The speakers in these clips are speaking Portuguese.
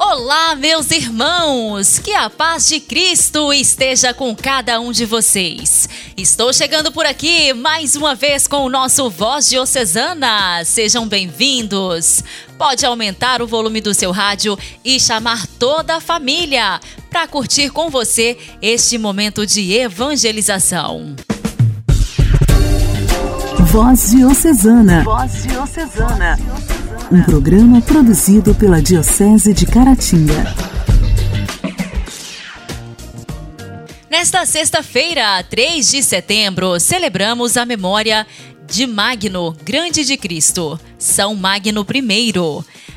Olá, meus irmãos! Que a paz de Cristo esteja com cada um de vocês. Estou chegando por aqui mais uma vez com o nosso Voz Diocesana. Sejam bem-vindos. Pode aumentar o volume do seu rádio e chamar toda a família para curtir com você este momento de evangelização. Voz Diocesana. Voz Diocesana. Um programa produzido pela Diocese de Caratinga. Nesta sexta-feira, 3 de setembro, celebramos a memória de Magno, Grande de Cristo, São Magno I.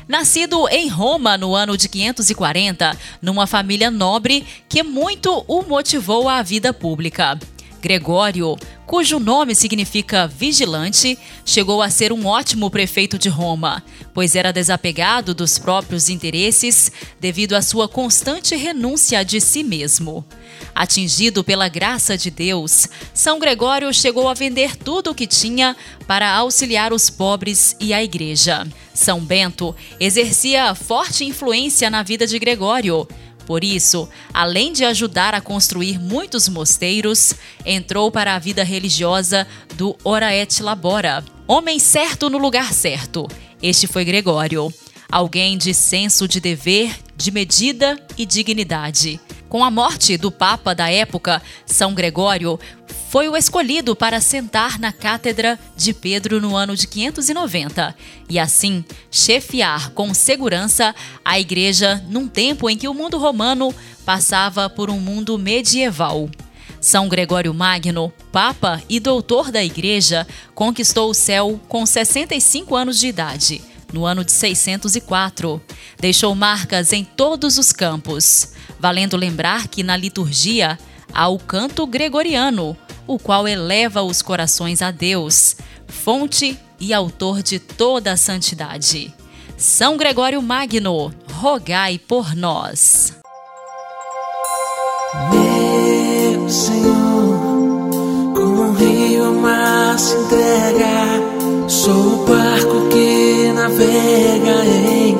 Nascido em Roma no ano de 540, numa família nobre que muito o motivou à vida pública. Gregório, cujo nome significa vigilante, chegou a ser um ótimo prefeito de Roma, pois era desapegado dos próprios interesses devido à sua constante renúncia de si mesmo. Atingido pela graça de Deus, São Gregório chegou a vender tudo o que tinha para auxiliar os pobres e a igreja. São Bento exercia forte influência na vida de Gregório, por isso, além de ajudar a construir muitos mosteiros, entrou para a vida religiosa do Ora et Labora, homem certo no lugar certo. Este foi Gregório, alguém de senso de dever, de medida e dignidade. Com a morte do Papa da época, São Gregório foi o escolhido para sentar na cátedra de Pedro no ano de 590 e assim chefiar com segurança a igreja num tempo em que o mundo romano passava por um mundo medieval. São Gregório Magno, Papa e doutor da Igreja, conquistou o céu com 65 anos de idade, no ano de 604. Deixou marcas em todos os campos, valendo lembrar que na liturgia há o canto gregoriano, o qual eleva os corações a Deus, fonte e autor de toda a santidade. São Gregório Magno, rogai por nós. Meu Senhor, como um rio mar se entrega, sou o barco que navega em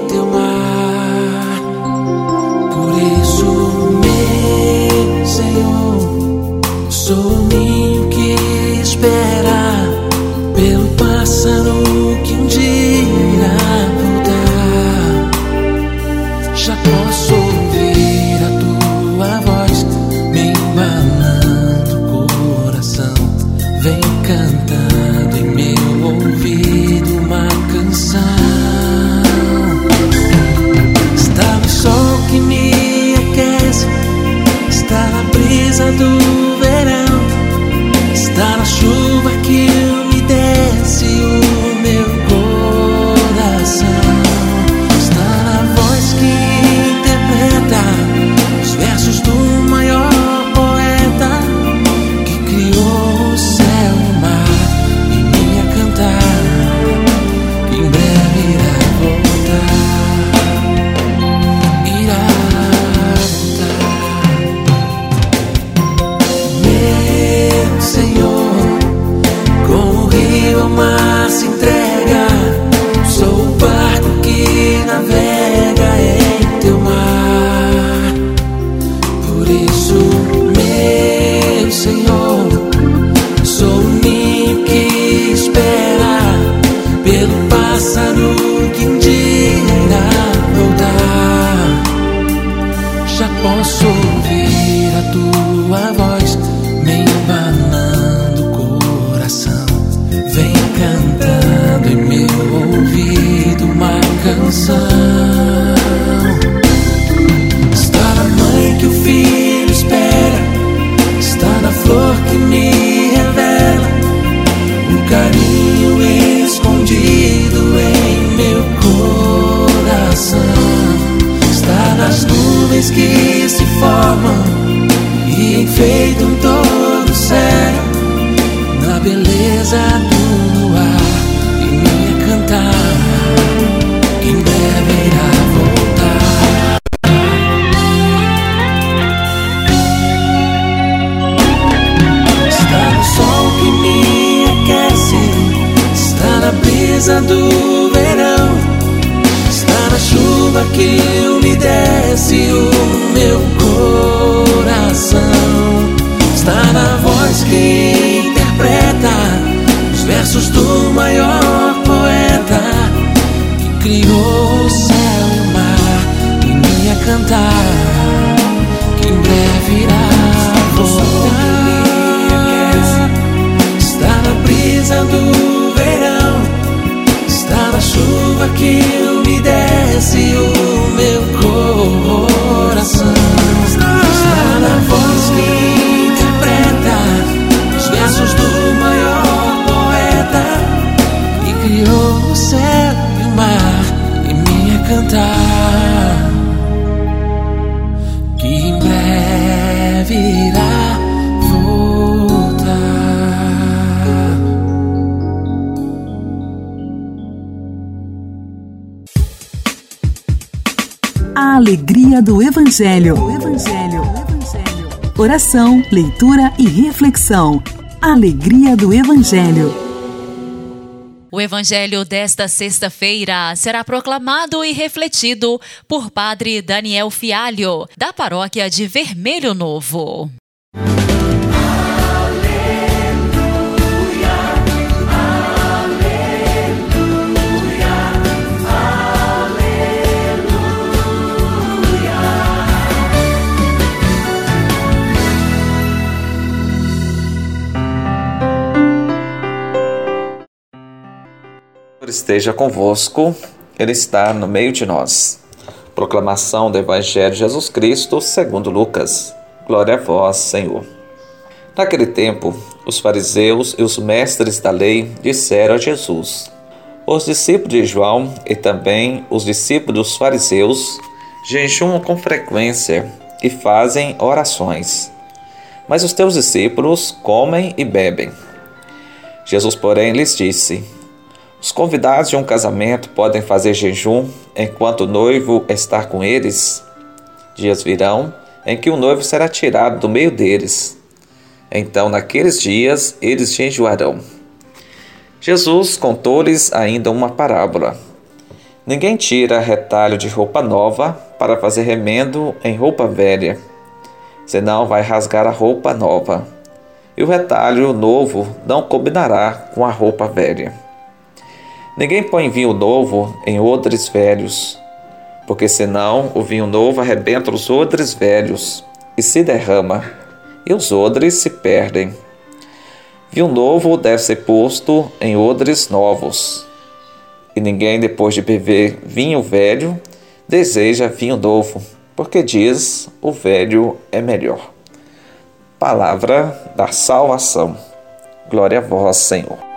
versos do maior poeta que criou o céu e o mar e me a cantar, que em breve irá voltar. Está na brisa do verão, está na chuva que umedece o meu coração. Alegria do Evangelho. Evangelho. O Evangelho. Oração, leitura e reflexão. Alegria do Evangelho. O evangelho desta sexta-feira será proclamado e refletido por Padre Daniel Fialho, da paróquia de Vermelho Novo. Esteja convosco, Ele está no meio de nós. Proclamação do Evangelho de Jesus Cristo segundo Lucas. Glória a vós, Senhor. Naquele tempo, os fariseus e os mestres da lei disseram a Jesus: Os discípulos de João e também os discípulos dos fariseus jejuam com frequência e fazem orações. Mas os teus discípulos comem e bebem. Jesus, porém, lhes disse: os convidados de um casamento podem fazer jejum enquanto o noivo está com eles? Dias virão em que o noivo será tirado do meio deles. Então, naqueles dias, eles jejuarão. Jesus contou-lhes ainda uma parábola. Ninguém tira retalho de roupa nova para fazer remendo em roupa velha, senão vai rasgar a roupa nova, e o retalho novo não combinará com a roupa velha. Ninguém põe vinho novo em odres velhos, porque senão o vinho novo arrebenta os odres velhos e se derrama, e os odres se perdem. Vinho novo deve ser posto em odres novos. E ninguém, depois de beber vinho velho, deseja vinho novo, porque diz: o velho é melhor. Palavra da salvação. Glória a vós, Senhor.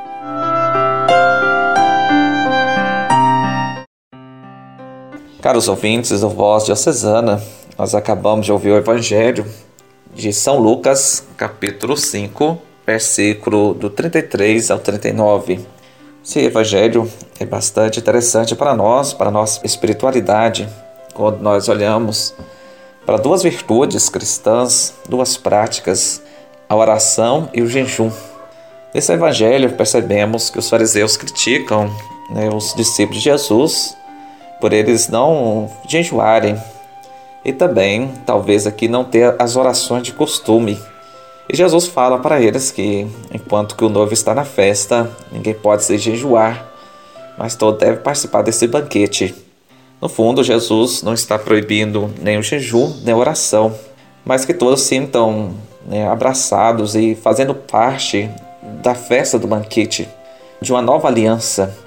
Caros ouvintes do Voz Diocesana, nós acabamos de ouvir o Evangelho de São Lucas, capítulo 5, versículo do 33 ao 39. Esse Evangelho é bastante interessante para nós, para a nossa espiritualidade, quando nós olhamos para duas virtudes cristãs, duas práticas, a oração e o jejum. Nesse Evangelho percebemos que os fariseus criticam né, os discípulos de Jesus por eles não jejuarem e também, talvez aqui, não ter as orações de costume. E Jesus fala para eles que, enquanto que o noivo está na festa, ninguém pode se jejuar, mas todo deve participar desse banquete. No fundo, Jesus não está proibindo nem o jejum, nem a oração, mas que todos sintam né, abraçados e fazendo parte da festa do banquete, de uma nova aliança.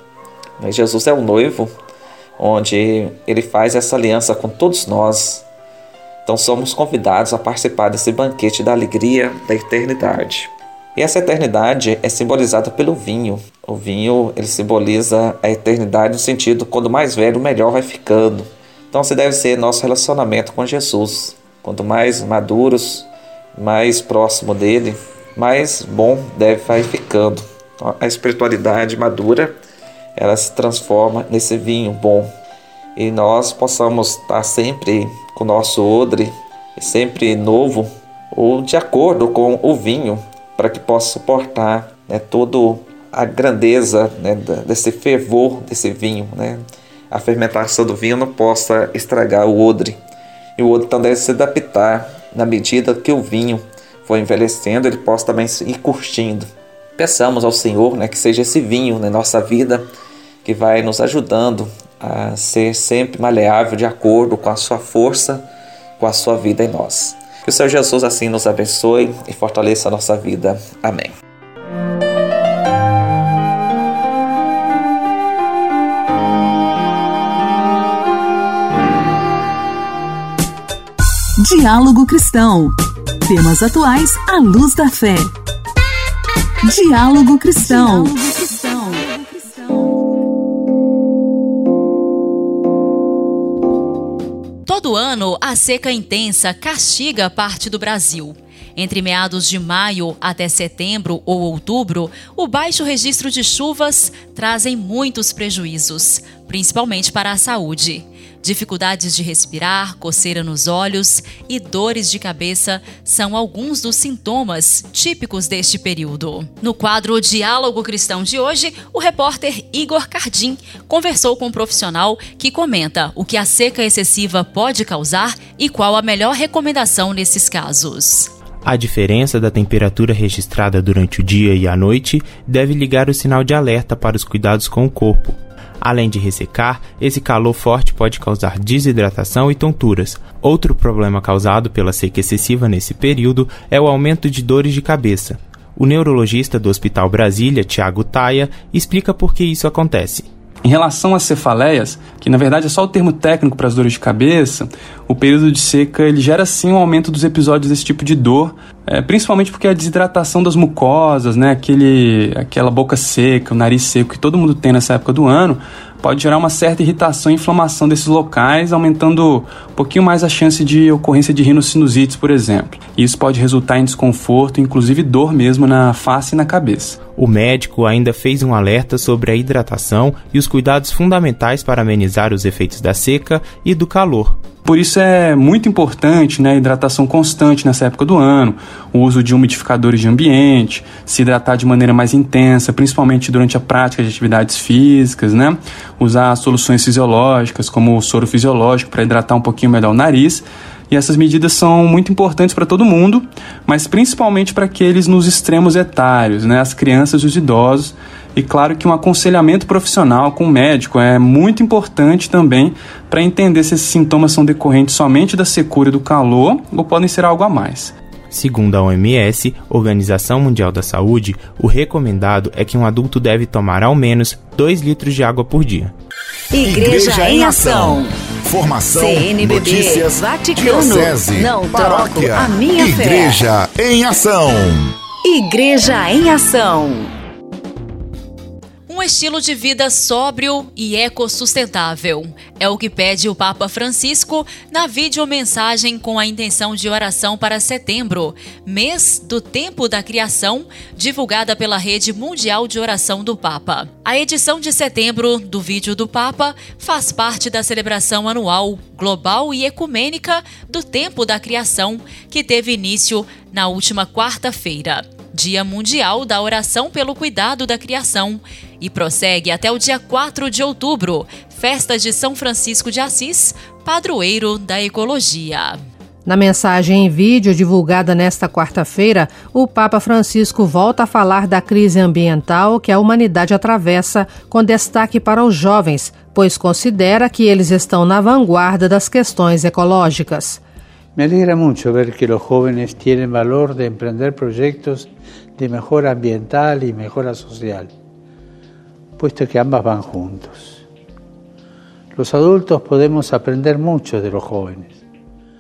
Jesus é o noivo onde ele faz essa aliança com todos nós. Então somos convidados a participar desse banquete da alegria da eternidade. E essa eternidade é simbolizada pelo vinho. O vinho ele simboliza a eternidade no sentido quando mais velho, melhor vai ficando. Então se deve ser nosso relacionamento com Jesus. Quanto mais maduros, mais próximo dele, mais bom deve vai ficando. A espiritualidade madura ela se transforma nesse vinho bom. E nós possamos estar sempre com o nosso odre, sempre novo, ou de acordo com o vinho, para que possa suportar né, todo a grandeza né, desse fervor desse vinho, né? A fermentação do vinho não possa estragar o odre. E o odre também deve se adaptar na medida que o vinho for envelhecendo, ele possa também ir curtindo. Peçamos ao Senhor né, que seja esse vinho na nossa vida que vai nos ajudando a ser sempre maleável de acordo com a sua força, com a sua vida em nós. Que o Senhor Jesus assim nos abençoe e fortaleça a nossa vida. Amém. Diálogo Cristão. Temas atuais à luz da fé. Diálogo Cristão. Todo ano, a seca intensa castiga parte do Brasil. Entre meados de maio até setembro ou outubro, o baixo registro de chuvas trazem muitos prejuízos, principalmente para a saúde. Dificuldades de respirar, coceira nos olhos e dores de cabeça são alguns dos sintomas típicos deste período. No quadro Diálogo Cristão de hoje, o repórter Igor Cardim conversou com um profissional que comenta o que a seca excessiva pode causar e qual a melhor recomendação nesses casos. A diferença da temperatura registrada durante o dia e a noite deve ligar o sinal de alerta para os cuidados com o corpo. Além de ressecar, esse calor forte pode causar desidratação e tonturas. Outro problema causado pela seca excessiva nesse período é o aumento de dores de cabeça. O neurologista do Hospital Brasília, Tiago Taia, explica por que isso acontece. Em relação às cefaleias, que na verdade é só o termo técnico para as dores de cabeça, o período de seca ele gera sim um aumento dos episódios desse tipo de dor, é, principalmente porque a desidratação das mucosas, né, aquele, aquela boca seca, o nariz seco que todo mundo tem nessa época do ano, pode gerar uma certa irritação e inflamação desses locais, aumentando um pouquinho mais a chance de ocorrência de rinossinusites, por exemplo. E isso pode resultar em desconforto, inclusive dor mesmo na face e na cabeça. O médico ainda fez um alerta sobre a hidratação e os cuidados fundamentais para amenizar os efeitos da seca e do calor. Por isso é muito importante né, a hidratação constante nessa época do ano, o uso de umidificadores de ambiente, se hidratar de maneira mais intensa, principalmente durante a prática de atividades físicas, né? usar soluções fisiológicas, como o soro fisiológico, para hidratar um pouquinho melhor o nariz. E essas medidas são muito importantes para todo mundo, mas principalmente para aqueles nos extremos etários, né? as crianças e os idosos, e claro que um aconselhamento profissional com o médico é muito importante também para entender se esses sintomas são decorrentes somente da secura do calor ou podem ser algo a mais. Segundo a OMS, Organização Mundial da Saúde, o recomendado é que um adulto deve tomar ao menos 2 litros de água por dia. Igreja, Igreja em Ação. Formação, CNBB, notícias, Vaticano, diocese, não paróquia, troco a minha Igreja fé. em Ação. Igreja em Ação um estilo de vida sóbrio e ecossustentável. É o que pede o Papa Francisco na videomensagem com a intenção de oração para setembro, mês do tempo da criação, divulgada pela Rede Mundial de Oração do Papa. A edição de setembro do vídeo do Papa faz parte da celebração anual, global e ecumênica do tempo da criação, que teve início na última quarta-feira. Dia Mundial da Oração pelo Cuidado da Criação, e prossegue até o dia 4 de outubro, festa de São Francisco de Assis, padroeiro da ecologia. Na mensagem em vídeo divulgada nesta quarta-feira, o Papa Francisco volta a falar da crise ambiental que a humanidade atravessa, com destaque para os jovens, pois considera que eles estão na vanguarda das questões ecológicas. Me alegra mucho ver que los jóvenes tienen valor de emprender proyectos de mejora ambiental y mejora social, puesto que ambas van juntos. Los adultos podemos aprender mucho de los jóvenes.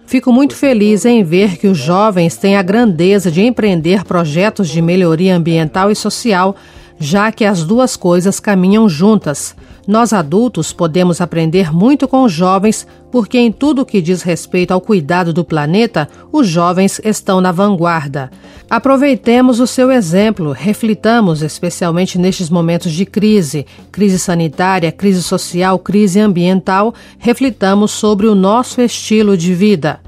Fico muito feliz em ver que os jovens têm a grandeza de empreender projetos de melhoria ambiental e social, já que as duas coisas caminham juntas. Nós adultos podemos aprender muito com os jovens, porque em tudo que diz respeito ao cuidado do planeta, os jovens estão na vanguarda. Aproveitemos o seu exemplo, reflitamos, especialmente nestes momentos de crise, crise sanitária, crise social, crise ambiental, reflitamos sobre o nosso estilo de vida.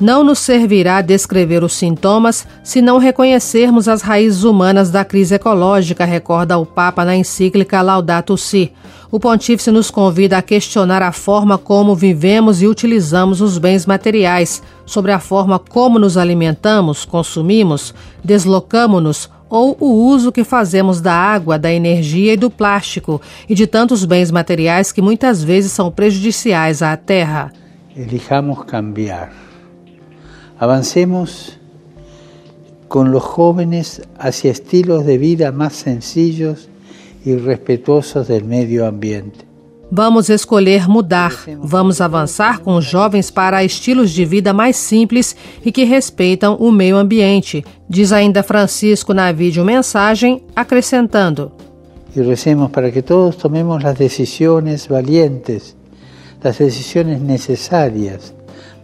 Não nos servirá descrever os sintomas se não reconhecermos as raízes humanas da crise ecológica, recorda o Papa na encíclica Laudato Si. O pontífice nos convida a questionar a forma como vivemos e utilizamos os bens materiais, sobre a forma como nos alimentamos, consumimos, deslocamos-nos ou o uso que fazemos da água, da energia e do plástico e de tantos bens materiais que muitas vezes são prejudiciais à terra. Elijamos cambiar. Avancemos con los jóvenes hacia estilos de vida más sencillos y respetuosos del medio ambiente. Vamos escolher mudar. Vamos avançar com os jovens para estilos de vida mais simples e que respeitam o meio ambiente, diz ainda Francisco na vídeo mensagem, acrescentando: E recemos para que todos tomemos as decisões valientes, as decisões necessárias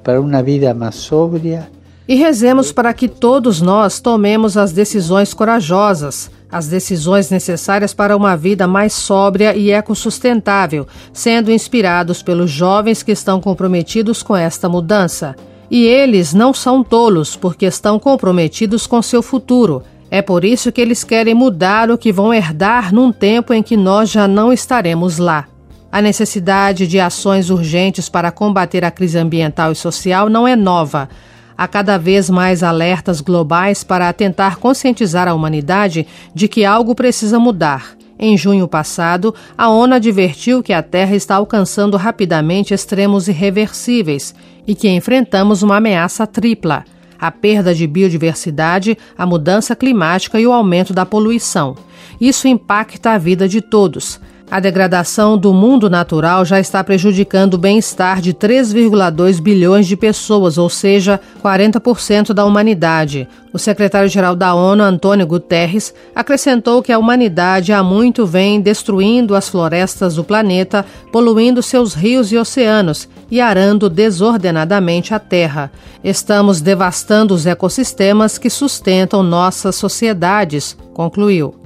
para uma vida mais sóbria. E rezemos para que todos nós tomemos as decisões corajosas, as decisões necessárias para uma vida mais sóbria e ecossustentável, sendo inspirados pelos jovens que estão comprometidos com esta mudança. E eles não são tolos, porque estão comprometidos com seu futuro. É por isso que eles querem mudar o que vão herdar num tempo em que nós já não estaremos lá. A necessidade de ações urgentes para combater a crise ambiental e social não é nova. Há cada vez mais alertas globais para tentar conscientizar a humanidade de que algo precisa mudar. Em junho passado, a ONU advertiu que a Terra está alcançando rapidamente extremos irreversíveis e que enfrentamos uma ameaça tripla: a perda de biodiversidade, a mudança climática e o aumento da poluição. Isso impacta a vida de todos. A degradação do mundo natural já está prejudicando o bem-estar de 3,2 bilhões de pessoas, ou seja, 40% da humanidade. O secretário-geral da ONU, Antônio Guterres, acrescentou que a humanidade há muito vem destruindo as florestas do planeta, poluindo seus rios e oceanos e arando desordenadamente a terra. Estamos devastando os ecossistemas que sustentam nossas sociedades, concluiu.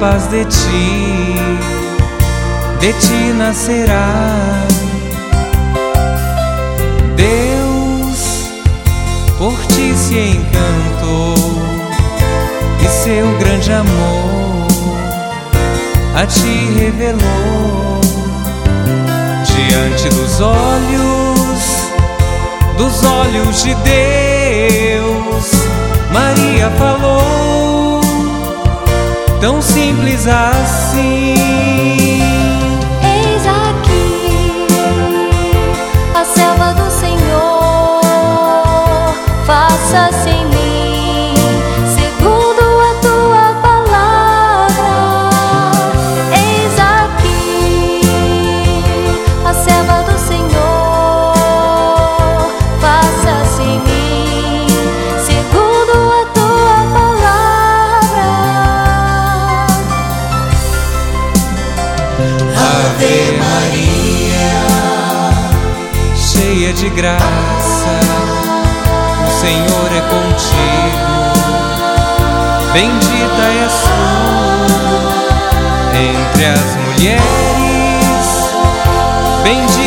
Paz de ti, de ti nascerá. Deus por ti se encantou e seu grande amor a ti revelou diante dos olhos, dos olhos de Deus. Maria falou, tão simples assim. Eis aqui a selva do Senhor, faça-se em mim. De graça, o Senhor é contigo. Bendita és tu entre as mulheres, bendito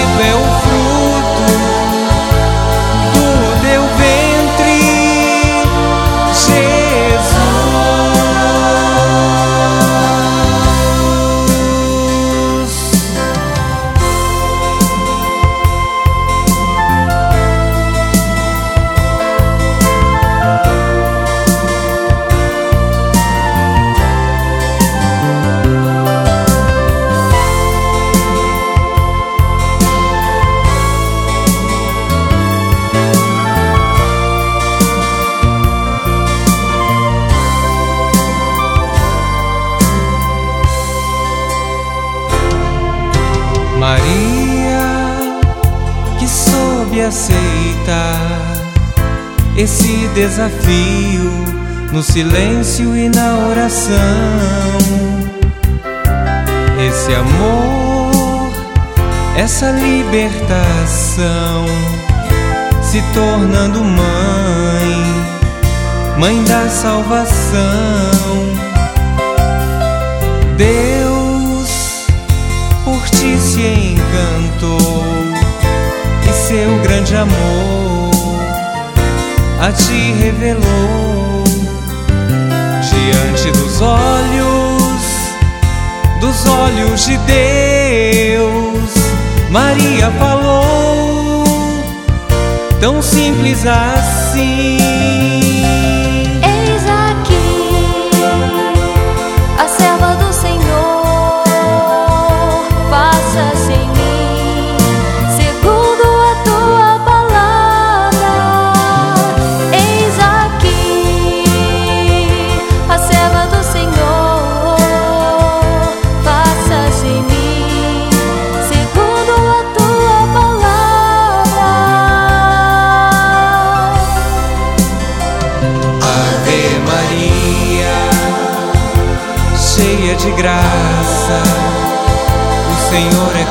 aceita esse desafio no silêncio e na oração. Esse amor, essa libertação, se tornando mãe, mãe da salvação. Deus grande amor a ti revelou diante dos olhos, dos olhos de Deus. Maria falou, tão simples assim.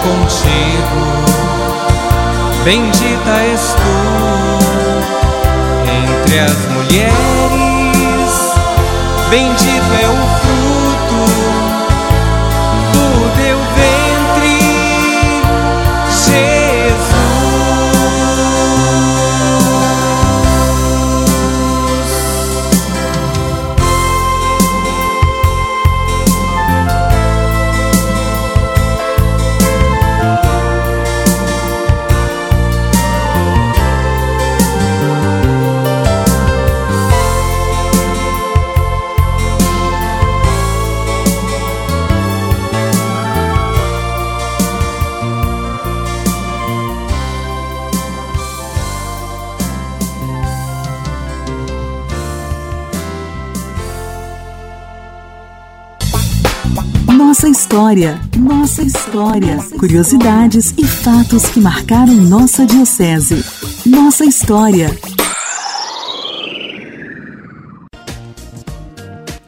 Contigo. Bendita és tu entre as mulheres, bendito é o história, curiosidades e fatos que marcaram nossa diocese. Nossa história.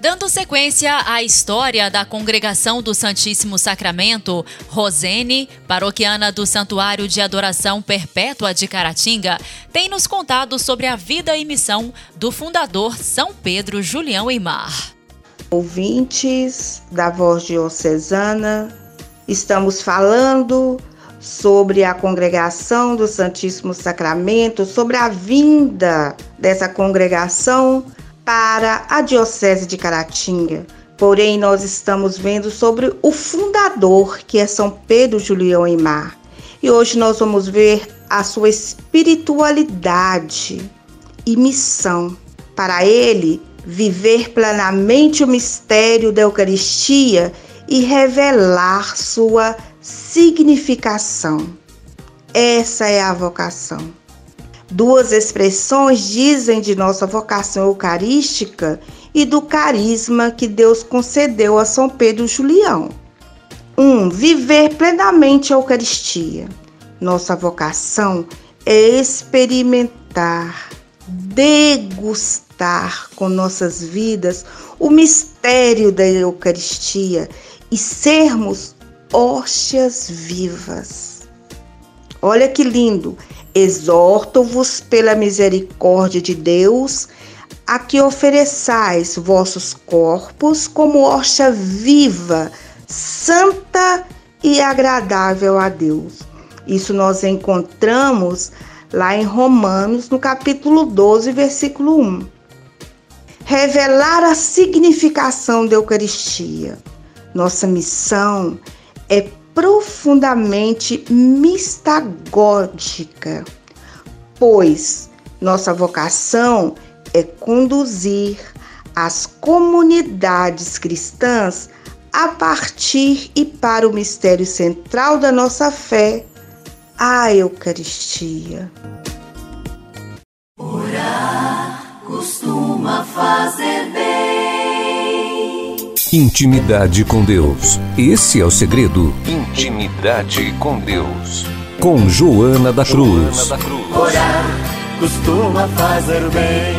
Dando sequência à história da Congregação do Santíssimo Sacramento, Rosene, paroquiana do Santuário de Adoração Perpétua de Caratinga, tem nos contado sobre a vida e missão do fundador São Pedro Julião Eimar ouvintes da Voz Diocesana, estamos falando sobre a congregação do Santíssimo Sacramento, sobre a vinda dessa congregação para a Diocese de Caratinga. Porém, nós estamos vendo sobre o fundador, que é São Pedro Julião Imar. E hoje nós vamos ver a sua espiritualidade e missão. Para ele, viver plenamente o mistério da Eucaristia e revelar sua significação. Essa é a vocação. Duas expressões dizem de nossa vocação eucarística e do carisma que Deus concedeu a São Pedro Julião. Um, viver plenamente a Eucaristia. Nossa vocação é experimentar, degustar com nossas vidas o mistério da Eucaristia e sermos hóstias vivas. Olha que lindo! Exorto-vos pela misericórdia de Deus a que ofereçais vossos corpos como hóstia viva, santa e agradável a Deus. Isso nós encontramos lá em Romanos, no capítulo 12, versículo 1 revelar a significação da Eucaristia. Nossa missão é profundamente mistagógica, pois nossa vocação é conduzir as comunidades cristãs a partir e para o mistério central da nossa fé, a Eucaristia. costuma fazer bem. Intimidade com Deus. Esse é o segredo. Intimidade com Deus. com Joana da Cruz. Orar costuma fazer bem.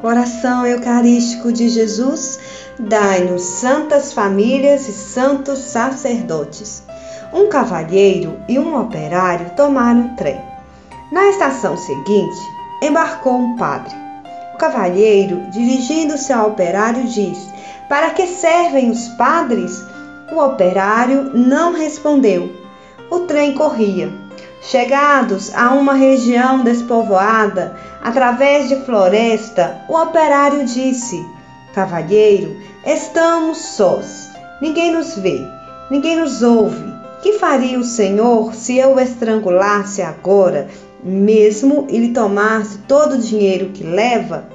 Coração Eucarístico de Jesus, dai-nos santas famílias e santos sacerdotes. Um cavalheiro e um operário tomaram o trem. Na estação seguinte, embarcou um padre. Cavalheiro, dirigindo-se ao operário, disse: Para que servem os padres? O operário não respondeu. O trem corria. Chegados a uma região despovoada, através de floresta, o operário disse: Cavalheiro, estamos sós. Ninguém nos vê, ninguém nos ouve. Que faria o Senhor se eu estrangulasse agora, mesmo e lhe tomasse todo o dinheiro que leva?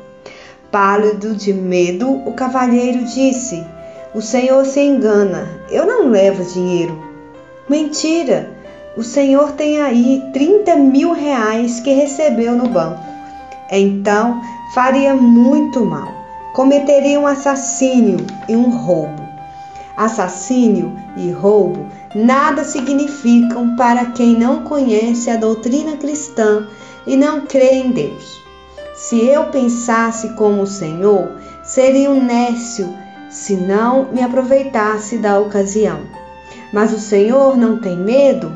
Pálido de medo, o cavalheiro disse: O Senhor se engana, eu não levo dinheiro. Mentira! O Senhor tem aí 30 mil reais que recebeu no banco. Então faria muito mal. Cometeria um assassínio e um roubo. Assassínio e roubo nada significam para quem não conhece a doutrina cristã e não crê em Deus. Se eu pensasse como o Senhor, seria um nécio se não me aproveitasse da ocasião. Mas o Senhor não tem medo?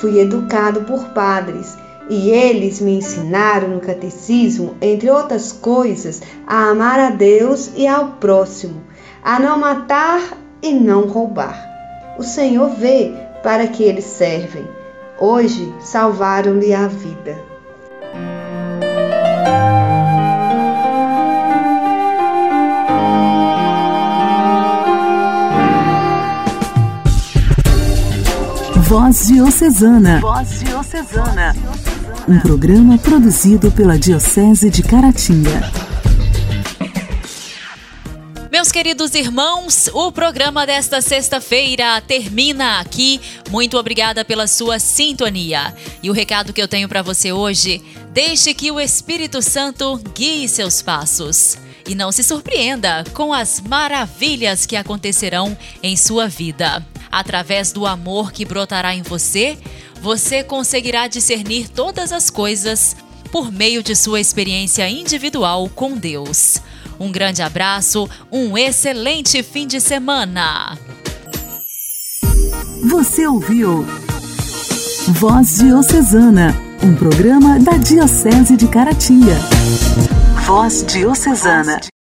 Fui educado por padres e eles me ensinaram no catecismo, entre outras coisas, a amar a Deus e ao próximo, a não matar e não roubar. O Senhor vê para que eles servem. Hoje salvaram-lhe a vida. Voz Diocesana. Voz Diocesana. Um programa produzido pela Diocese de Caratinga. Meus queridos irmãos, o programa desta sexta-feira termina aqui. Muito obrigada pela sua sintonia. E o recado que eu tenho para você hoje: deixe que o Espírito Santo guie seus passos. E não se surpreenda com as maravilhas que acontecerão em sua vida. Através do amor que brotará em você, você conseguirá discernir todas as coisas por meio de sua experiência individual com Deus. Um grande abraço, um excelente fim de semana. Você ouviu Voz Diocesana, um programa da Diocese de Caratinga. Voz Diocesana.